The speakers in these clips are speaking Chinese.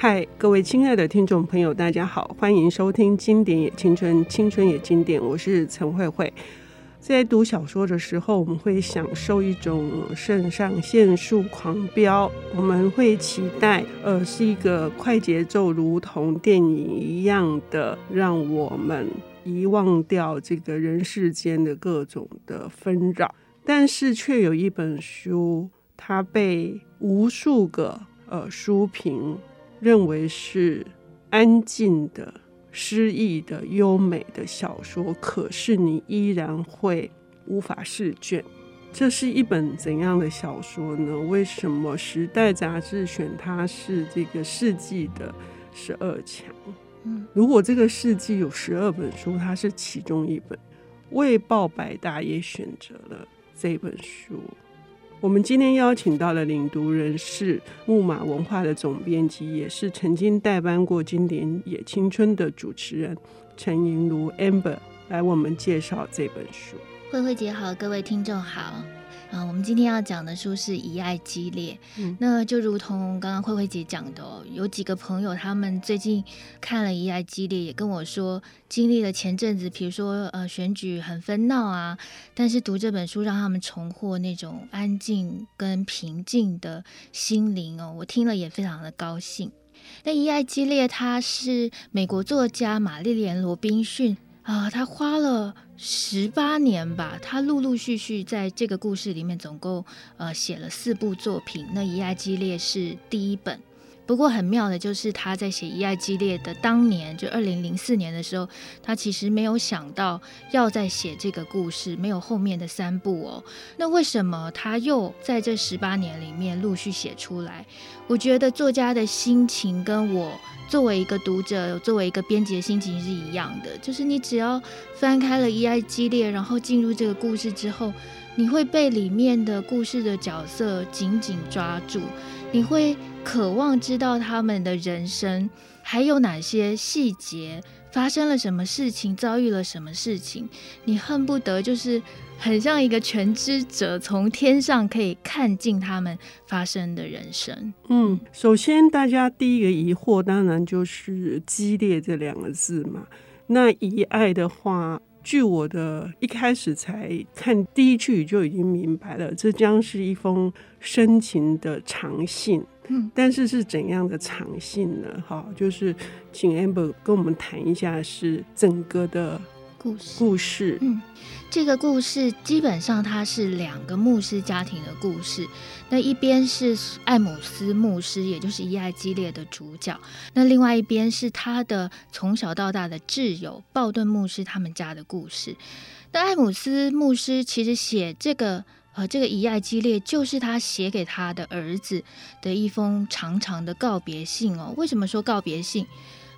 嗨，各位亲爱的听众朋友，大家好，欢迎收听《经典也青春，青春也经典》，我是陈慧慧。在读小说的时候，我们会享受一种肾上腺素狂飙，我们会期待，呃，是一个快节奏，如同电影一样的，让我们遗忘掉这个人世间的各种的纷扰。但是，却有一本书，它被无数个呃书评。认为是安静的、诗意的、优美的小说，可是你依然会无法释卷。这是一本怎样的小说呢？为什么《时代》杂志选它是这个世纪的十二强？如果这个世纪有十二本书，它是其中一本。《卫报》百大也选择了这本书。我们今天邀请到的领读人是木马文化的总编辑，也是曾经代班过《经典野青春》的主持人陈莹如 Amber 来我们介绍这本书。慧慧姐好，各位听众好。啊，我们今天要讲的书是《遗爱激烈》，嗯，那就如同刚刚慧慧姐讲的哦，有几个朋友他们最近看了《遗爱激烈》，也跟我说，经历了前阵子，比如说呃选举很纷闹啊，但是读这本书让他们重获那种安静跟平静的心灵哦，我听了也非常的高兴。那《遗爱激烈》它是美国作家玛丽莲罗宾逊。啊，他花了十八年吧，他陆陆续续在这个故事里面总共呃写了四部作品，那《以爱激烈》是第一本。不过很妙的就是他在写《一爱激烈》的当年，就二零零四年的时候，他其实没有想到要再写这个故事，没有后面的三部哦。那为什么他又在这十八年里面陆续写出来？我觉得作家的心情跟我作为一个读者、作为一个编辑的心情是一样的，就是你只要翻开了《一爱激烈》，然后进入这个故事之后，你会被里面的故事的角色紧紧抓住，你会。渴望知道他们的人生还有哪些细节，发生了什么事情，遭遇了什么事情，你恨不得就是很像一个全知者，从天上可以看尽他们发生的人生。嗯，首先大家第一个疑惑当然就是“激烈”这两个字嘛。那遗爱的话，据我的一开始才看第一句就已经明白了，这将是一封深情的长信。嗯，但是是怎样的长性呢？哈，就是请 Amber 跟我们谈一下，是整个的故事。故事，嗯，这个故事基本上它是两个牧师家庭的故事。那一边是艾姆斯牧师，也就是伊爱激烈的主角。那另外一边是他的从小到大的挚友鲍顿牧师他们家的故事。那艾姆斯牧师其实写这个。呃，这个遗爱激烈就是他写给他的儿子的一封长长的告别信哦。为什么说告别信？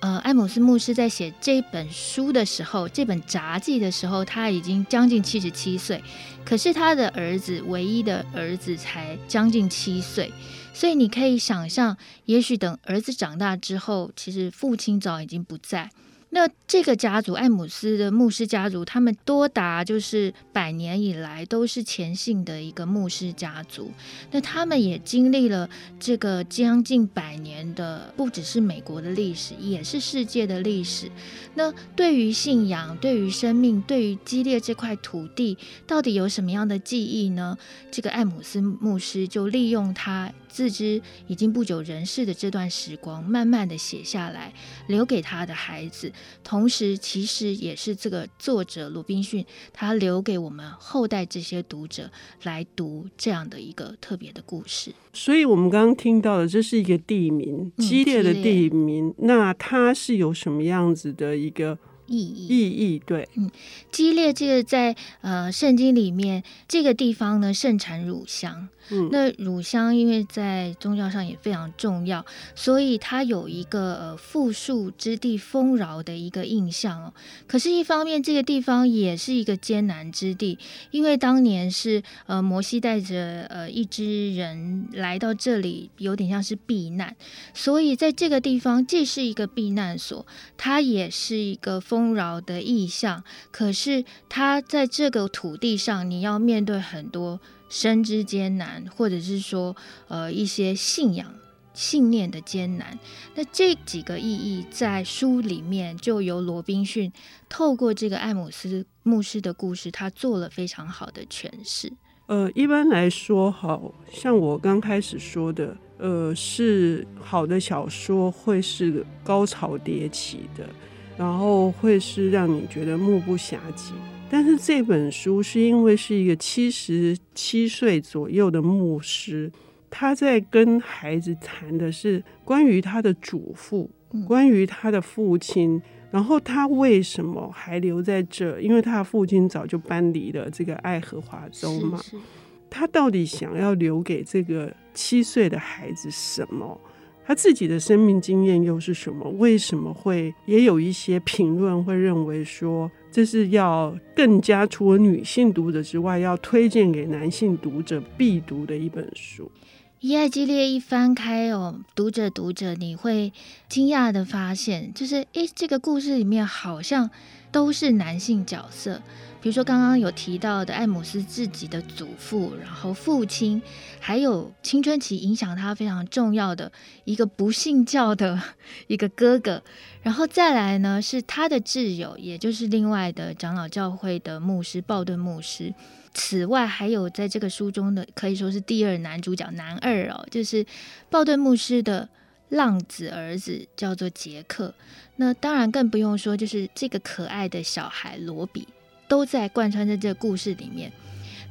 呃，艾姆斯牧师在写这本书的时候，这本札记的时候，他已经将近七十七岁，可是他的儿子，唯一的儿子才将近七岁，所以你可以想象，也许等儿子长大之后，其实父亲早已经不在。那这个家族，艾姆斯的牧师家族，他们多达就是百年以来都是虔信的一个牧师家族。那他们也经历了这个将近百年的，不只是美国的历史，也是世界的历史。那对于信仰，对于生命，对于激烈这块土地，到底有什么样的记忆呢？这个艾姆斯牧师就利用他。自知已经不久人世的这段时光，慢慢的写下来，留给他的孩子。同时，其实也是这个作者鲁滨逊，他留给我们后代这些读者来读这样的一个特别的故事。所以，我们刚刚听到的，这是一个地名，激烈的地名。嗯，那它是有什么样子的一个？意义意义对，嗯，激烈这个在呃圣经里面这个地方呢盛产乳香，嗯，那乳香因为在宗教上也非常重要，所以它有一个呃富庶之地丰饶的一个印象哦。可是，一方面这个地方也是一个艰难之地，因为当年是呃摩西带着呃一支人来到这里，有点像是避难，所以在这个地方既是一个避难所，它也是一个丰。丰饶的意象，可是他在这个土地上，你要面对很多生之艰难，或者是说，呃，一些信仰信念的艰难。那这几个意义在书里面就由罗宾逊透过这个艾姆斯牧师的故事，他做了非常好的诠释。呃，一般来说，好像我刚开始说的，呃，是好的小说会是高潮迭起的，然后会是让你觉得目不暇接。但是这本书是因为是一个七十七岁左右的牧师，他在跟孩子谈的是关于他的祖父，关于他的父亲。然后他为什么还留在这？因为他的父亲早就搬离了这个爱荷华州嘛。他到底想要留给这个七岁的孩子什么？他自己的生命经验又是什么？为什么会也有一些评论会认为说，这是要更加除了女性读者之外，要推荐给男性读者必读的一本书？一爱激烈一翻开哦，读着读着，你会惊讶的发现，就是诶，这个故事里面好像都是男性角色。比如说刚刚有提到的艾姆斯自己的祖父，然后父亲，还有青春期影响他非常重要的一个不信教的一个哥哥，然后再来呢是他的挚友，也就是另外的长老教会的牧师鲍顿牧师。此外，还有在这个书中的可以说是第二男主角男二哦，就是鲍顿牧师的浪子儿子，叫做杰克。那当然更不用说，就是这个可爱的小孩罗比，都在贯穿在这个故事里面。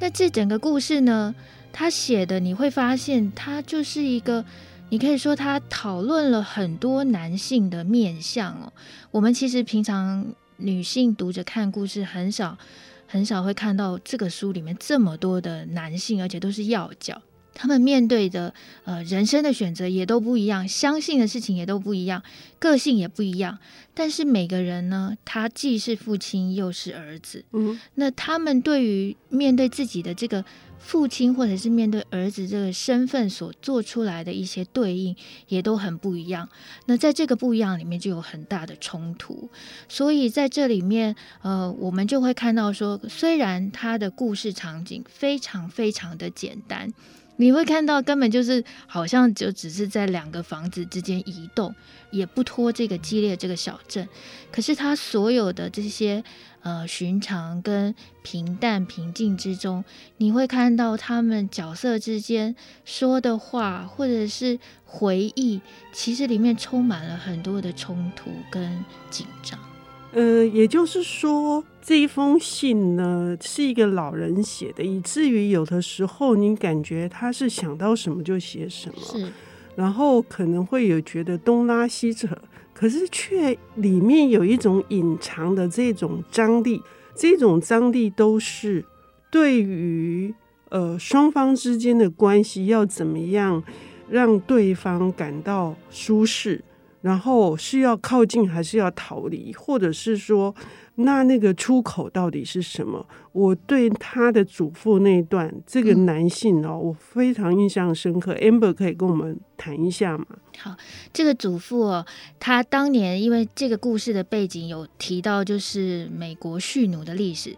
那这整个故事呢，他写的你会发现，他就是一个，你可以说他讨论了很多男性的面相哦。我们其实平常女性读着看故事很少。很少会看到这个书里面这么多的男性，而且都是要角。他们面对的呃人生的选择也都不一样，相信的事情也都不一样，个性也不一样。但是每个人呢，他既是父亲又是儿子。嗯，那他们对于面对自己的这个。父亲或者是面对儿子这个身份所做出来的一些对应，也都很不一样。那在这个不一样里面，就有很大的冲突。所以在这里面，呃，我们就会看到说，虽然他的故事场景非常非常的简单。你会看到，根本就是好像就只是在两个房子之间移动，也不拖这个激烈这个小镇。可是他所有的这些呃寻常跟平淡平静之中，你会看到他们角色之间说的话，或者是回忆，其实里面充满了很多的冲突跟紧张。呃，也就是说，这一封信呢，是一个老人写的，以至于有的时候你感觉他是想到什么就写什么，是，然后可能会有觉得东拉西扯，可是却里面有一种隐藏的这种张力，这种张力都是对于呃双方之间的关系要怎么样让对方感到舒适。然后是要靠近还是要逃离，或者是说，那那个出口到底是什么？我对他的祖父那一段，这个男性哦，嗯、我非常印象深刻。Amber 可以跟我们谈一下吗？好，这个祖父哦，他当年因为这个故事的背景有提到，就是美国蓄奴的历史。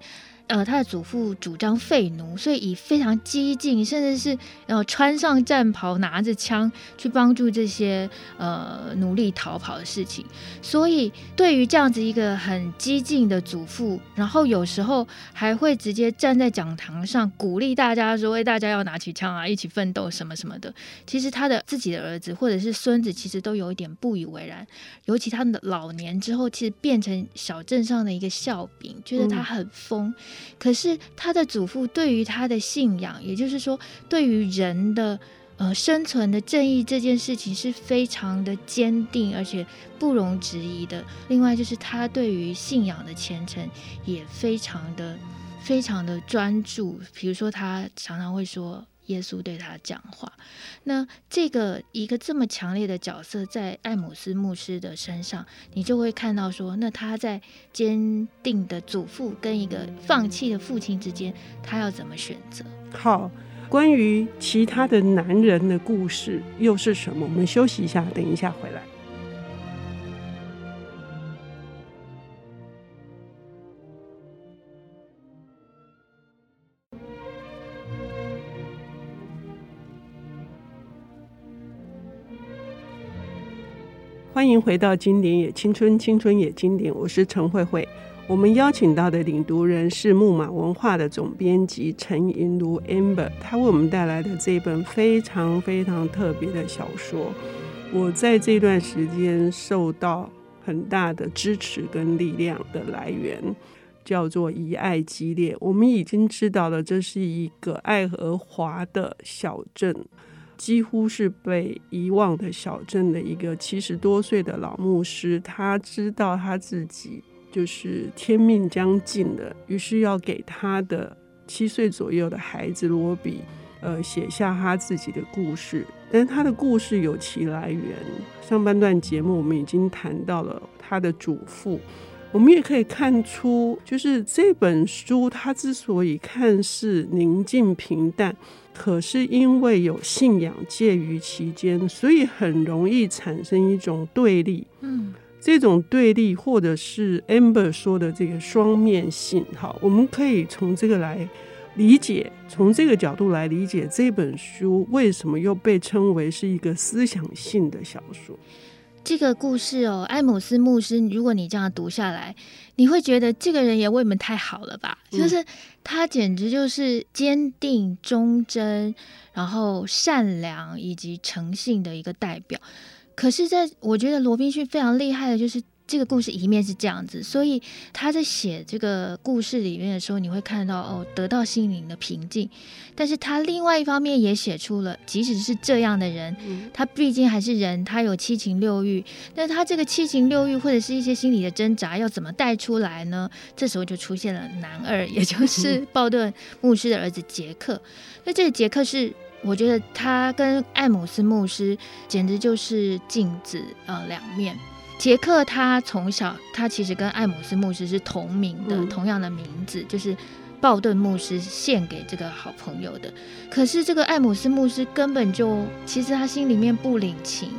呃，他的祖父主张废奴，所以以非常激进，甚至是呃穿上战袍，拿着枪去帮助这些呃奴隶逃跑的事情。所以对于这样子一个很激进的祖父，然后有时候还会直接站在讲堂上鼓励大家说：“为大家要拿起枪啊，一起奋斗什么什么的。”其实他的自己的儿子或者是孙子，其实都有一点不以为然。尤其他的老年之后，其实变成小镇上的一个笑柄，觉得他很疯。嗯可是他的祖父对于他的信仰，也就是说，对于人的呃生存的正义这件事情是非常的坚定，而且不容置疑的。另外就是他对于信仰的虔诚也非常的非常的专注。比如说，他常常会说。耶稣对他讲话，那这个一个这么强烈的角色在艾姆斯牧师的身上，你就会看到说，那他在坚定的祖父跟一个放弃的父亲之间，他要怎么选择？好，关于其他的男人的故事又是什么？我们休息一下，等一下回来。欢迎回到《经典也青春，青春也经典》，我是陈慧慧。我们邀请到的领读人是木马文化的总编辑陈银如 Amber，他为我们带来的这本非常非常特别的小说。我在这段时间受到很大的支持跟力量的来源，叫做“以爱激烈”。我们已经知道了，这是一个爱荷华的小镇。几乎是被遗忘的小镇的一个七十多岁的老牧师，他知道他自己就是天命将尽了，于是要给他的七岁左右的孩子罗比，呃，写下他自己的故事。但他的故事有其来源。上半段节目我们已经谈到了他的祖父，我们也可以看出，就是这本书它之所以看似宁静平淡。可是因为有信仰介于其间，所以很容易产生一种对立。嗯，这种对立或者是 Amber 说的这个双面性，哈，我们可以从这个来理解，从这个角度来理解这本书为什么又被称为是一个思想性的小说。这个故事哦，艾姆斯牧师，如果你这样读下来，你会觉得这个人也未免太好了吧？嗯、就是他简直就是坚定、忠贞，然后善良以及诚信的一个代表。可是，在我觉得罗宾逊非常厉害的就是。这个故事一面是这样子，所以他在写这个故事里面的时候，你会看到哦，得到心灵的平静。但是他另外一方面也写出了，即使是这样的人，他毕竟还是人，他有七情六欲。那他这个七情六欲或者是一些心理的挣扎，要怎么带出来呢？这时候就出现了男二，也就 是鲍顿牧师的儿子杰克。那这个杰克是，我觉得他跟艾姆斯牧师简直就是镜子呃两面。杰克他从小，他其实跟艾姆斯牧师是同名的，嗯、同样的名字，就是鲍顿牧师献给这个好朋友的。可是这个艾姆斯牧师根本就，其实他心里面不领情。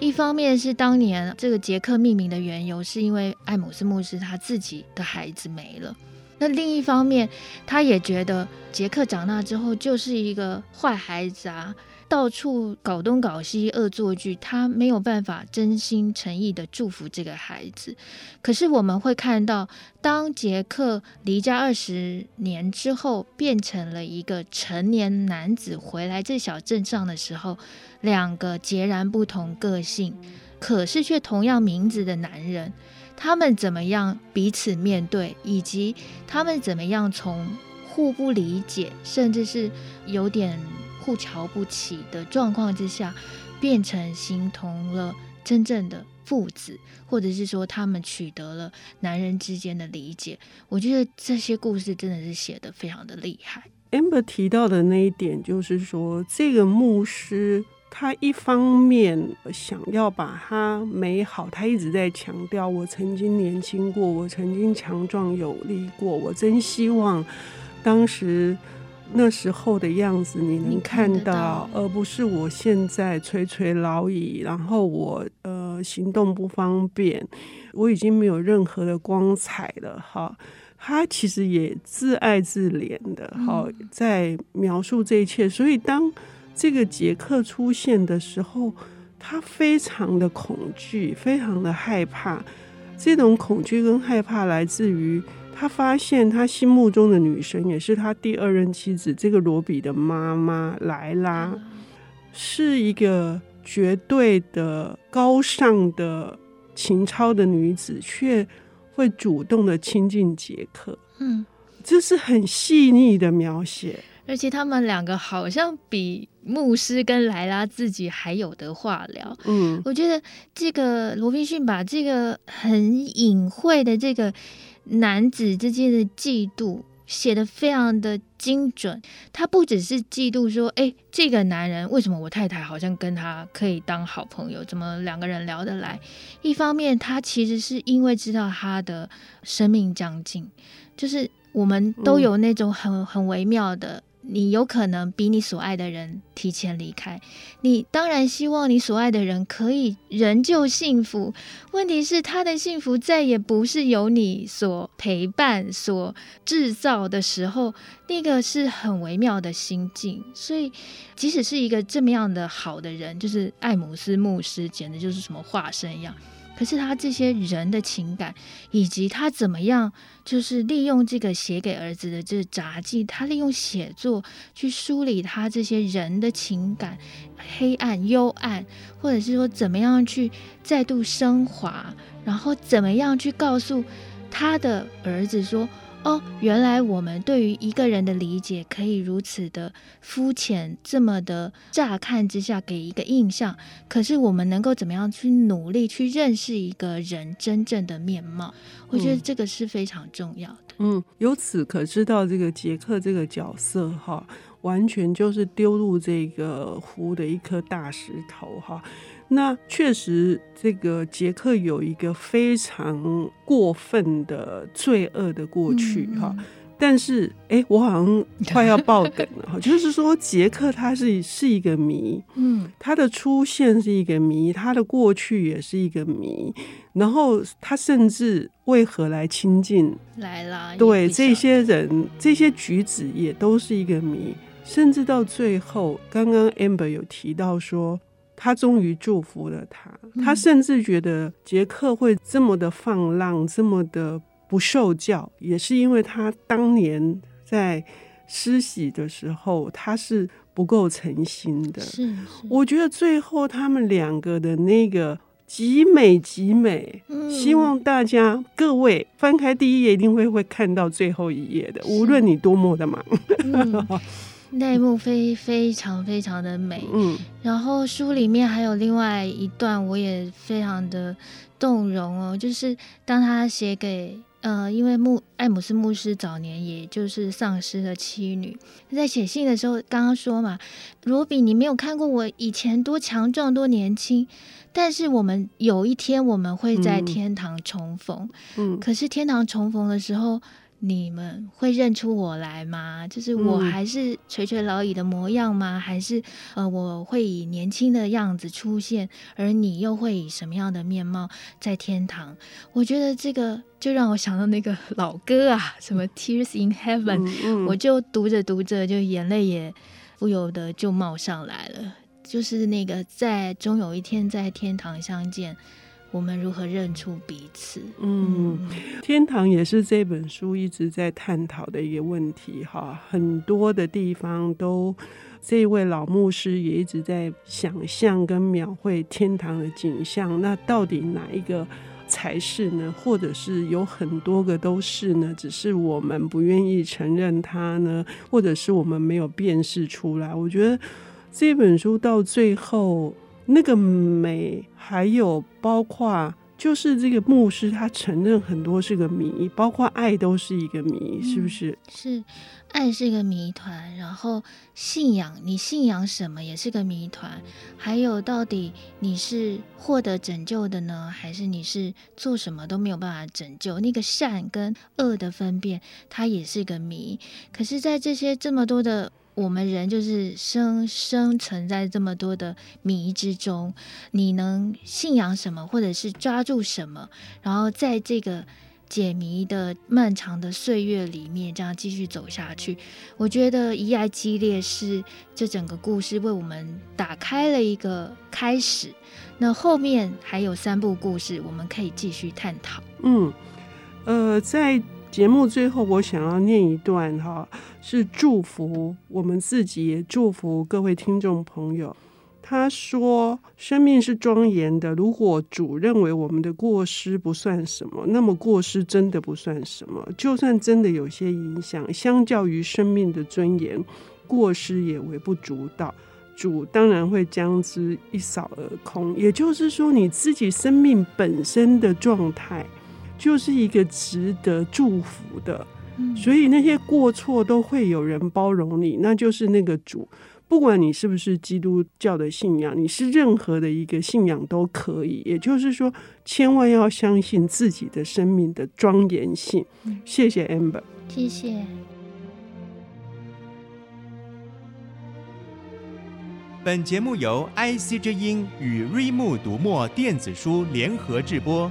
一方面是当年这个杰克命名的缘由，是因为艾姆斯牧师他自己的孩子没了。那另一方面，他也觉得杰克长大之后就是一个坏孩子啊。到处搞东搞西，恶作剧，他没有办法真心诚意的祝福这个孩子。可是我们会看到，当杰克离家二十年之后，变成了一个成年男子回来这小镇上的时候，两个截然不同个性，可是却同样名字的男人，他们怎么样彼此面对，以及他们怎么样从互不理解，甚至是有点。互瞧不起的状况之下，变成形同了真正的父子，或者是说他们取得了男人之间的理解。我觉得这些故事真的是写得非常的厉害。Amber 提到的那一点，就是说这个牧师他一方面想要把他美好，他一直在强调我曾经年轻过，我曾经强壮有力过，我真希望当时。那时候的样子你能看到，而不是我现在垂垂老矣，然后我呃行动不方便，我已经没有任何的光彩了哈。他其实也自爱自怜的哈，在描述这一切。所以当这个杰克出现的时候，他非常的恐惧，非常的害怕。这种恐惧跟害怕来自于。他发现，他心目中的女神也是他第二任妻子这个罗比的妈妈莱拉，是一个绝对的高尚的情操的女子，却会主动的亲近杰克。嗯，这是很细腻的描写，而且他们两个好像比牧师跟莱拉自己还有的话聊。嗯，我觉得这个罗宾逊把这个很隐晦的这个。男子之间的嫉妒写的非常的精准，他不只是嫉妒说，哎，这个男人为什么我太太好像跟他可以当好朋友，怎么两个人聊得来？一方面，他其实是因为知道他的生命将近，就是我们都有那种很很微妙的。你有可能比你所爱的人提前离开，你当然希望你所爱的人可以仍旧幸福。问题是，他的幸福再也不是由你所陪伴、所制造的时候，那个是很微妙的心境。所以，即使是一个这么样的好的人，就是艾姆斯牧师，简直就是什么化身一样。可是他这些人的情感，以及他怎么样，就是利用这个写给儿子的这杂记，他利用写作去梳理他这些人的情感，黑暗、幽暗，或者是说怎么样去再度升华，然后怎么样去告诉他的儿子说。哦，原来我们对于一个人的理解可以如此的肤浅，这么的乍看之下给一个印象。可是我们能够怎么样去努力去认识一个人真正的面貌？我觉得这个是非常重要的。嗯，由此可知道这个杰克这个角色哈，完全就是丢入这个湖的一颗大石头哈。那确实，这个杰克有一个非常过分的罪恶的过去哈。嗯、但是，哎，我好像快要爆梗了哈。就是说，杰克他是是一个谜，嗯，他的出现是一个谜，他的过去也是一个谜。然后，他甚至为何来亲近来了？对，这些人这些举止也都是一个谜。甚至到最后，刚刚 Amber 有提到说。他终于祝福了他，他甚至觉得杰克会这么的放浪，这么的不受教，也是因为他当年在施洗的时候，他是不够诚心的。是，是，我觉得最后他们两个的那个极美极美，嗯、希望大家各位翻开第一页一定会会看到最后一页的，无论你多么的忙。嗯 那一幕非非常非常的美，嗯，然后书里面还有另外一段，我也非常的动容哦，就是当他写给呃，因为牧艾姆斯牧师早年也就是丧失了妻女，在写信的时候，刚刚说嘛，罗比，你没有看过我以前多强壮多年轻，但是我们有一天我们会在天堂重逢，嗯，嗯，可是天堂重逢的时候。你们会认出我来吗？就是我还是垂垂老矣的模样吗？嗯、还是呃，我会以年轻的样子出现，而你又会以什么样的面貌在天堂？我觉得这个就让我想到那个老歌啊，什么《Tears in Heaven》，我就读着读着，就眼泪也不由得就冒上来了。就是那个在终有一天在天堂相见。我们如何认出彼此？嗯，天堂也是这本书一直在探讨的一个问题哈。很多的地方都，这位老牧师也一直在想象跟描绘天堂的景象。那到底哪一个才是呢？或者是有很多个都是呢？只是我们不愿意承认它呢？或者是我们没有辨识出来？我觉得这本书到最后。那个美，还有包括，就是这个牧师他承认很多是个谜，包括爱都是一个谜，是不是？是，爱是一个谜团，然后信仰，你信仰什么也是个谜团，还有到底你是获得拯救的呢，还是你是做什么都没有办法拯救？那个善跟恶的分辨，它也是个谜。可是，在这些这么多的。我们人就是生生存在这么多的谜之中，你能信仰什么，或者是抓住什么，然后在这个解谜的漫长的岁月里面，这样继续走下去。我觉得《遗爱激烈》是这整个故事为我们打开了一个开始。那后面还有三部故事，我们可以继续探讨。嗯，呃，在。节目最后，我想要念一段哈，是祝福我们自己，也祝福各位听众朋友。他说：“生命是庄严的，如果主认为我们的过失不算什么，那么过失真的不算什么。就算真的有些影响，相较于生命的尊严，过失也微不足道。主当然会将之一扫而空。也就是说，你自己生命本身的状态。”就是一个值得祝福的，所以那些过错都会有人包容你，那就是那个主。不管你是不是基督教的信仰，你是任何的一个信仰都可以。也就是说，千万要相信自己的生命的庄严性。谢谢 Amber，谢谢。本节目由 IC 之音与瑞木读墨电子书联合制播，